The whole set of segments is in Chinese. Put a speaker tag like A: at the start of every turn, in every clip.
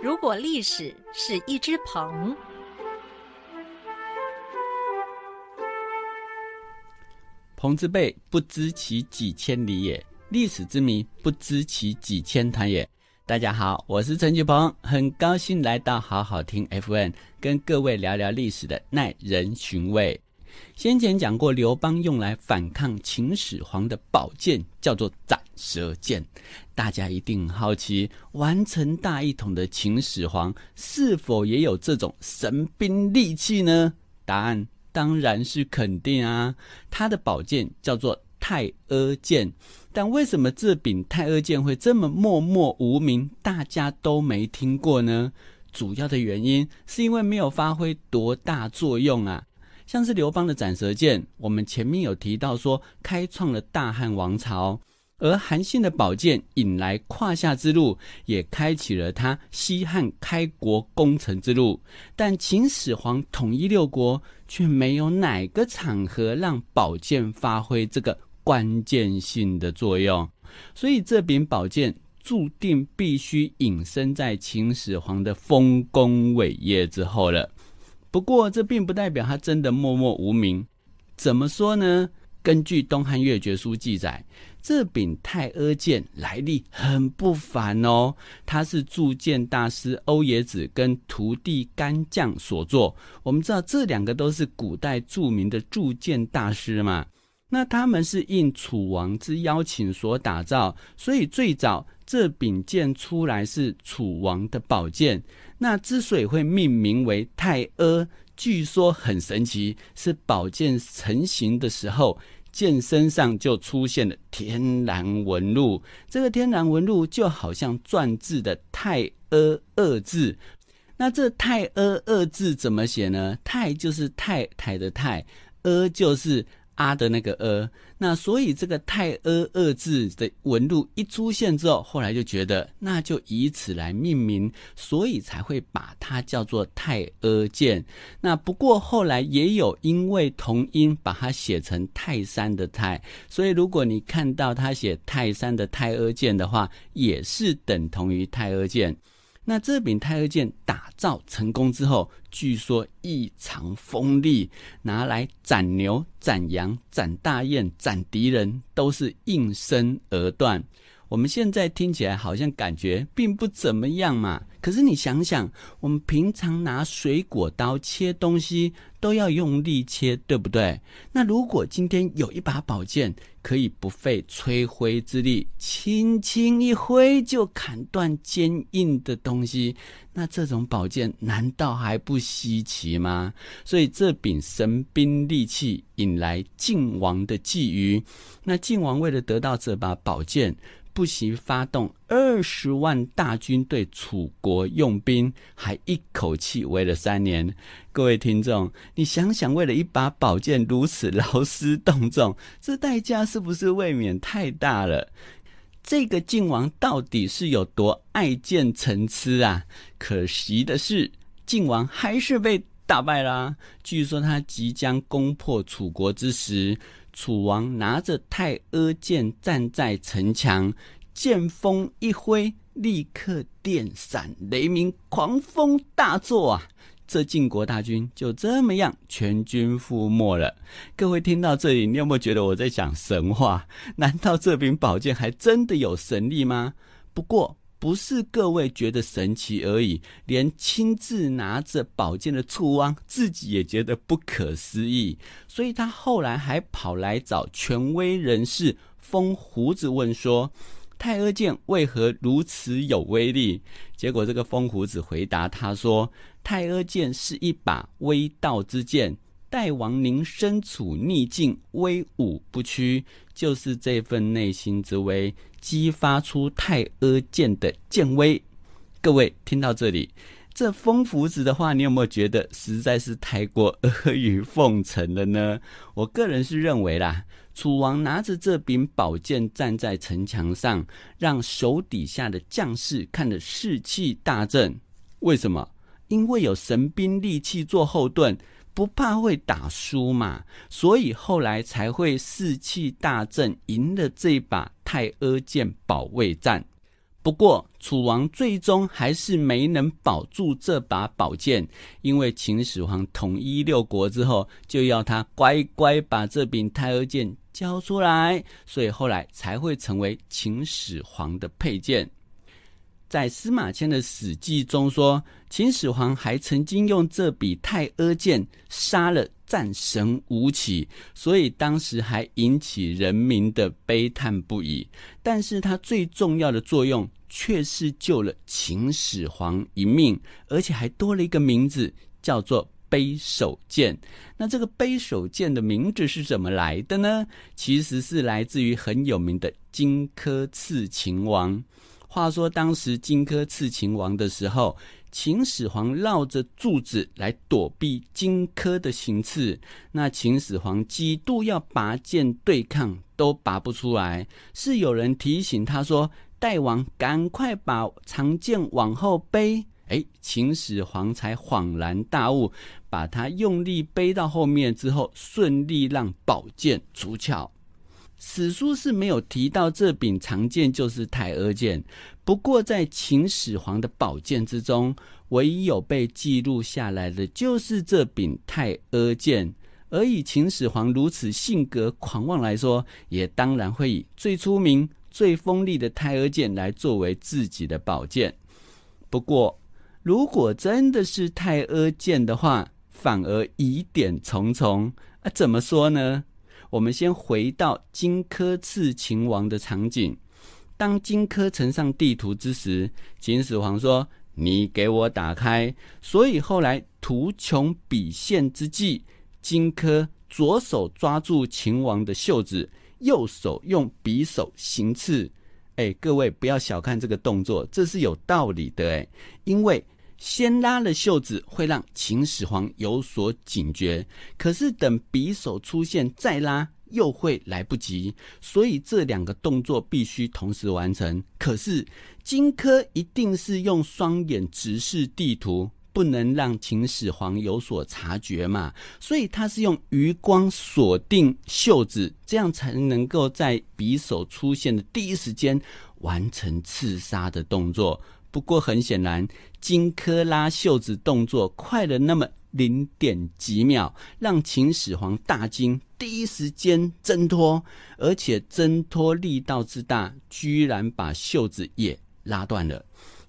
A: 如果历史是一只鹏，
B: 鹏之辈不知其几千里也，历史之谜不知其几千团也。大家好，我是陈菊鹏，很高兴来到好好听 FN，跟各位聊聊历史的耐人寻味。先前讲过，刘邦用来反抗秦始皇的宝剑叫做斩蛇剑。大家一定好奇，完成大一统的秦始皇是否也有这种神兵利器呢？答案当然是肯定啊！他的宝剑叫做太阿剑。但为什么这柄太阿剑会这么默默无名，大家都没听过呢？主要的原因是因为没有发挥多大作用啊。像是刘邦的斩蛇剑，我们前面有提到说，开创了大汉王朝；而韩信的宝剑引来胯下之路，也开启了他西汉开国功臣之路。但秦始皇统一六国，却没有哪个场合让宝剑发挥这个关键性的作用，所以这柄宝剑注定必须隐身在秦始皇的丰功伟业之后了。不过，这并不代表他真的默默无名。怎么说呢？根据《东汉越绝书》记载，这柄太阿剑来历很不凡哦。它是铸剑大师欧冶子跟徒弟干将所作。我们知道，这两个都是古代著名的铸剑大师嘛。那他们是应楚王之邀请所打造，所以最早这柄剑出来是楚王的宝剑。那之所以会命名为太阿，据说很神奇，是宝剑成型的时候，剑身上就出现了天然纹路。这个天然纹路就好像篆字的“太阿”二字。那这“太阿”二字怎么写呢？“太”就是太太的“太”，“阿”就是。阿的那个阿，那所以这个太阿二字的纹路一出现之后，后来就觉得那就以此来命名，所以才会把它叫做太阿剑。那不过后来也有因为同音把它写成泰山的泰，所以如果你看到他写泰山的太阿剑的话，也是等同于太阿剑。那这柄太和剑打造成功之后，据说异常锋利，拿来斩牛、斩羊、斩大雁、斩敌人，都是应声而断。我们现在听起来好像感觉并不怎么样嘛，可是你想想，我们平常拿水果刀切东西都要用力切，对不对？那如果今天有一把宝剑，可以不费吹灰之力，轻轻一挥就砍断坚硬的东西，那这种宝剑难道还不稀奇吗？所以这柄神兵利器引来晋王的觊觎。那晋王为了得到这把宝剑。不惜发动二十万大军对楚国用兵，还一口气围了三年。各位听众，你想想，为了一把宝剑如此劳师动众，这代价是不是未免太大了？这个晋王到底是有多爱剑成痴啊？可惜的是，晋王还是被打败啦。据说他即将攻破楚国之时。楚王拿着太阿剑站在城墙，剑锋一挥，立刻电闪雷鸣，狂风大作啊！这晋国大军就这么样全军覆没了。各位听到这里，你有没有觉得我在讲神话？难道这柄宝剑还真的有神力吗？不过。不是各位觉得神奇而已，连亲自拿着宝剑的楚王自己也觉得不可思议，所以他后来还跑来找权威人士风胡子问说：“太阿剑为何如此有威力？”结果这个风胡子回答他说：“太阿剑是一把威道之剑。”代王您身处逆境，威武不屈，就是这份内心之威，激发出太阿剑的剑威。各位听到这里，这风福子的话，你有没有觉得实在是太过阿谀奉承了呢？我个人是认为啦，楚王拿着这柄宝剑站在城墙上，让手底下的将士看得士气大振。为什么？因为有神兵利器做后盾。不怕会打输嘛，所以后来才会士气大振，赢了这把太阿剑保卫战。不过，楚王最终还是没能保住这把宝剑，因为秦始皇统一六国之后，就要他乖乖把这柄太阿剑交出来，所以后来才会成为秦始皇的佩剑。在司马迁的《史记》中说，秦始皇还曾经用这笔太阿剑杀了战神吴起，所以当时还引起人民的悲叹不已。但是，他最重要的作用却是救了秦始皇一命，而且还多了一个名字，叫做背手剑。那这个背手剑的名字是怎么来的呢？其实是来自于很有名的荆轲刺秦王。话说，当时荆轲刺秦王的时候，秦始皇绕着柱子来躲避荆轲的行刺。那秦始皇几度要拔剑对抗，都拔不出来。是有人提醒他说：“大王，赶快把长剑往后背。”哎，秦始皇才恍然大悟，把他用力背到后面之后，顺利让宝剑出鞘。史书是没有提到这柄长剑就是太阿剑，不过在秦始皇的宝剑之中，唯一有被记录下来的就是这柄太阿剑。而以秦始皇如此性格狂妄来说，也当然会以最出名、最锋利的太阿剑来作为自己的宝剑。不过，如果真的是太阿剑的话，反而疑点重重啊！怎么说呢？我们先回到荆轲刺秦王的场景。当荆轲呈上地图之时，秦始皇说：“你给我打开。”所以后来图穷匕现之际，荆轲左手抓住秦王的袖子，右手用匕首行刺。哎，各位不要小看这个动作，这是有道理的。哎，因为。先拉了袖子，会让秦始皇有所警觉。可是等匕首出现再拉，又会来不及。所以这两个动作必须同时完成。可是荆轲一定是用双眼直视地图，不能让秦始皇有所察觉嘛。所以他是用余光锁定袖子，这样才能够在匕首出现的第一时间完成刺杀的动作。不过很显然，荆轲拉袖子动作快了那么零点几秒，让秦始皇大惊，第一时间挣脱，而且挣脱力道之大，居然把袖子也拉断了。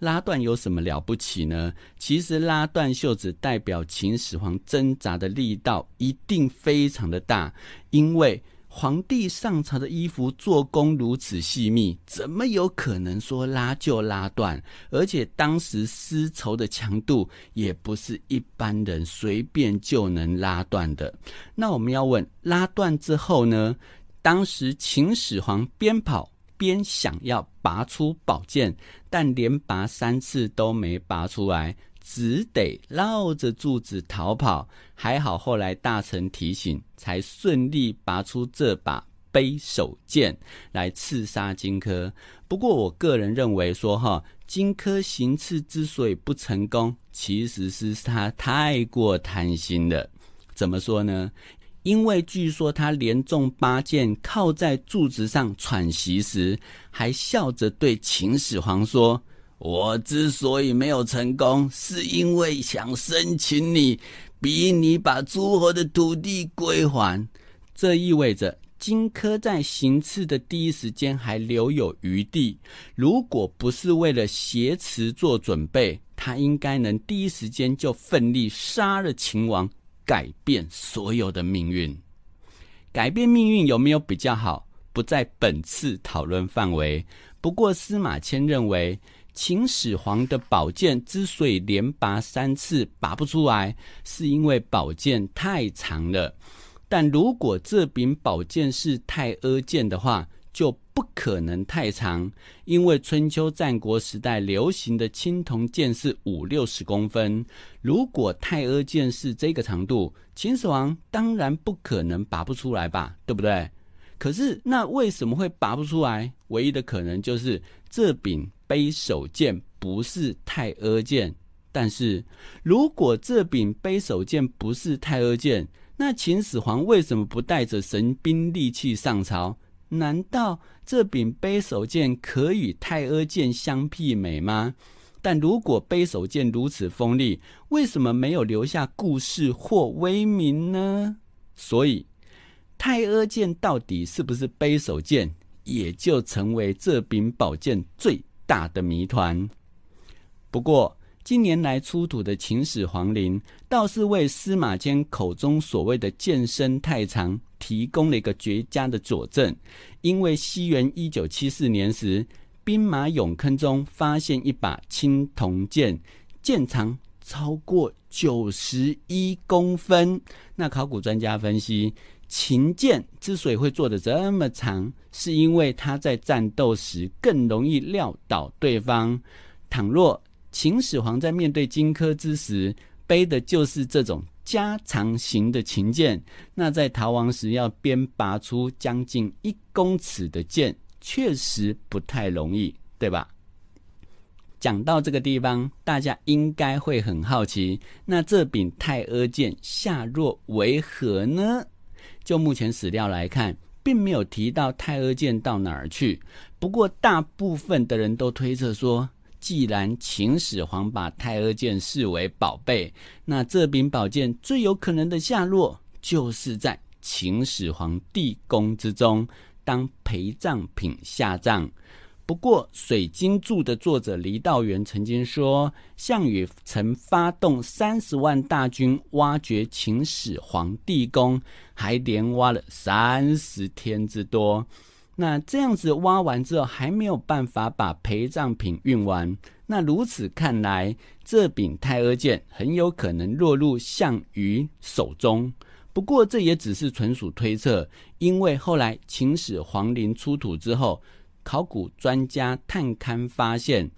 B: 拉断有什么了不起呢？其实拉断袖子代表秦始皇挣扎的力道一定非常的大，因为。皇帝上朝的衣服做工如此细密，怎么有可能说拉就拉断？而且当时丝绸的强度也不是一般人随便就能拉断的。那我们要问，拉断之后呢？当时秦始皇边跑边想要拔出宝剑，但连拔三次都没拔出来。只得绕着柱子逃跑，还好后来大臣提醒，才顺利拔出这把背手剑来刺杀荆轲。不过我个人认为说，哈，荆轲行刺之所以不成功，其实是他太过贪心了。怎么说呢？因为据说他连中八箭，靠在柱子上喘息时，还笑着对秦始皇说。我之所以没有成功，是因为想申请你，逼你把诸侯的土地归还。这意味着荆轲在行刺的第一时间还留有余地。如果不是为了挟持做准备，他应该能第一时间就奋力杀了秦王，改变所有的命运。改变命运有没有比较好，不在本次讨论范围。不过司马迁认为。秦始皇的宝剑之所以连拔三次拔不出来，是因为宝剑太长了。但如果这柄宝剑是太阿剑的话，就不可能太长，因为春秋战国时代流行的青铜剑是五六十公分。如果太阿剑是这个长度，秦始皇当然不可能拔不出来吧，对不对？可是那为什么会拔不出来？唯一的可能就是这柄。背手剑不是太阿剑，但是如果这柄背手剑不是太阿剑，那秦始皇为什么不带着神兵利器上朝？难道这柄背手剑可与太阿剑相媲美吗？但如果背手剑如此锋利，为什么没有留下故事或威名呢？所以，太阿剑到底是不是背手剑，也就成为这柄宝剑最大的谜团。不过，近年来出土的秦始皇陵，倒是为司马迁口中所谓的剑身太长提供了一个绝佳的佐证。因为西元一九七四年时，兵马俑坑中发现一把青铜剑，剑长超过九十一公分。那考古专家分析，秦剑之所以会做的这么长，是因为它在战斗时更容易撂倒对方。倘若秦始皇在面对荆轲之时背的就是这种加长型的秦剑，那在逃亡时要边拔出将近一公尺的剑，确实不太容易，对吧？讲到这个地方，大家应该会很好奇，那这柄太阿剑下落为何呢？就目前史料来看，并没有提到太阿剑到哪儿去。不过，大部分的人都推测说。既然秦始皇把太阿剑视为宝贝，那这柄宝剑最有可能的下落，就是在秦始皇地宫之中当陪葬品下葬。不过，《水晶柱》的作者黎道元曾经说，项羽曾发动三十万大军挖掘秦始皇地宫，还连挖了三十天之多。那这样子挖完之后，还没有办法把陪葬品运完。那如此看来，这柄太阿剑很有可能落入项羽手中。不过这也只是纯属推测，因为后来秦始皇陵出土之后，考古专家探勘发现，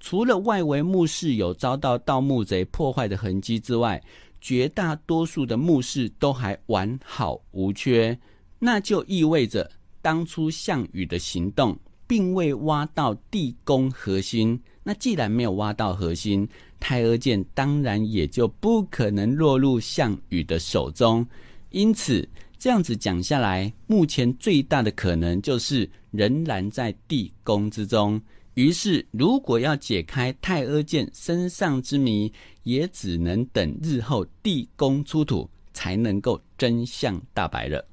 B: 除了外围墓室有遭到盗墓贼破坏的痕迹之外，绝大多数的墓室都还完好无缺。那就意味着。当初项羽的行动并未挖到地宫核心，那既然没有挖到核心，太阿剑当然也就不可能落入项羽的手中。因此，这样子讲下来，目前最大的可能就是仍然在地宫之中。于是，如果要解开太阿剑身上之谜，也只能等日后地宫出土，才能够真相大白了。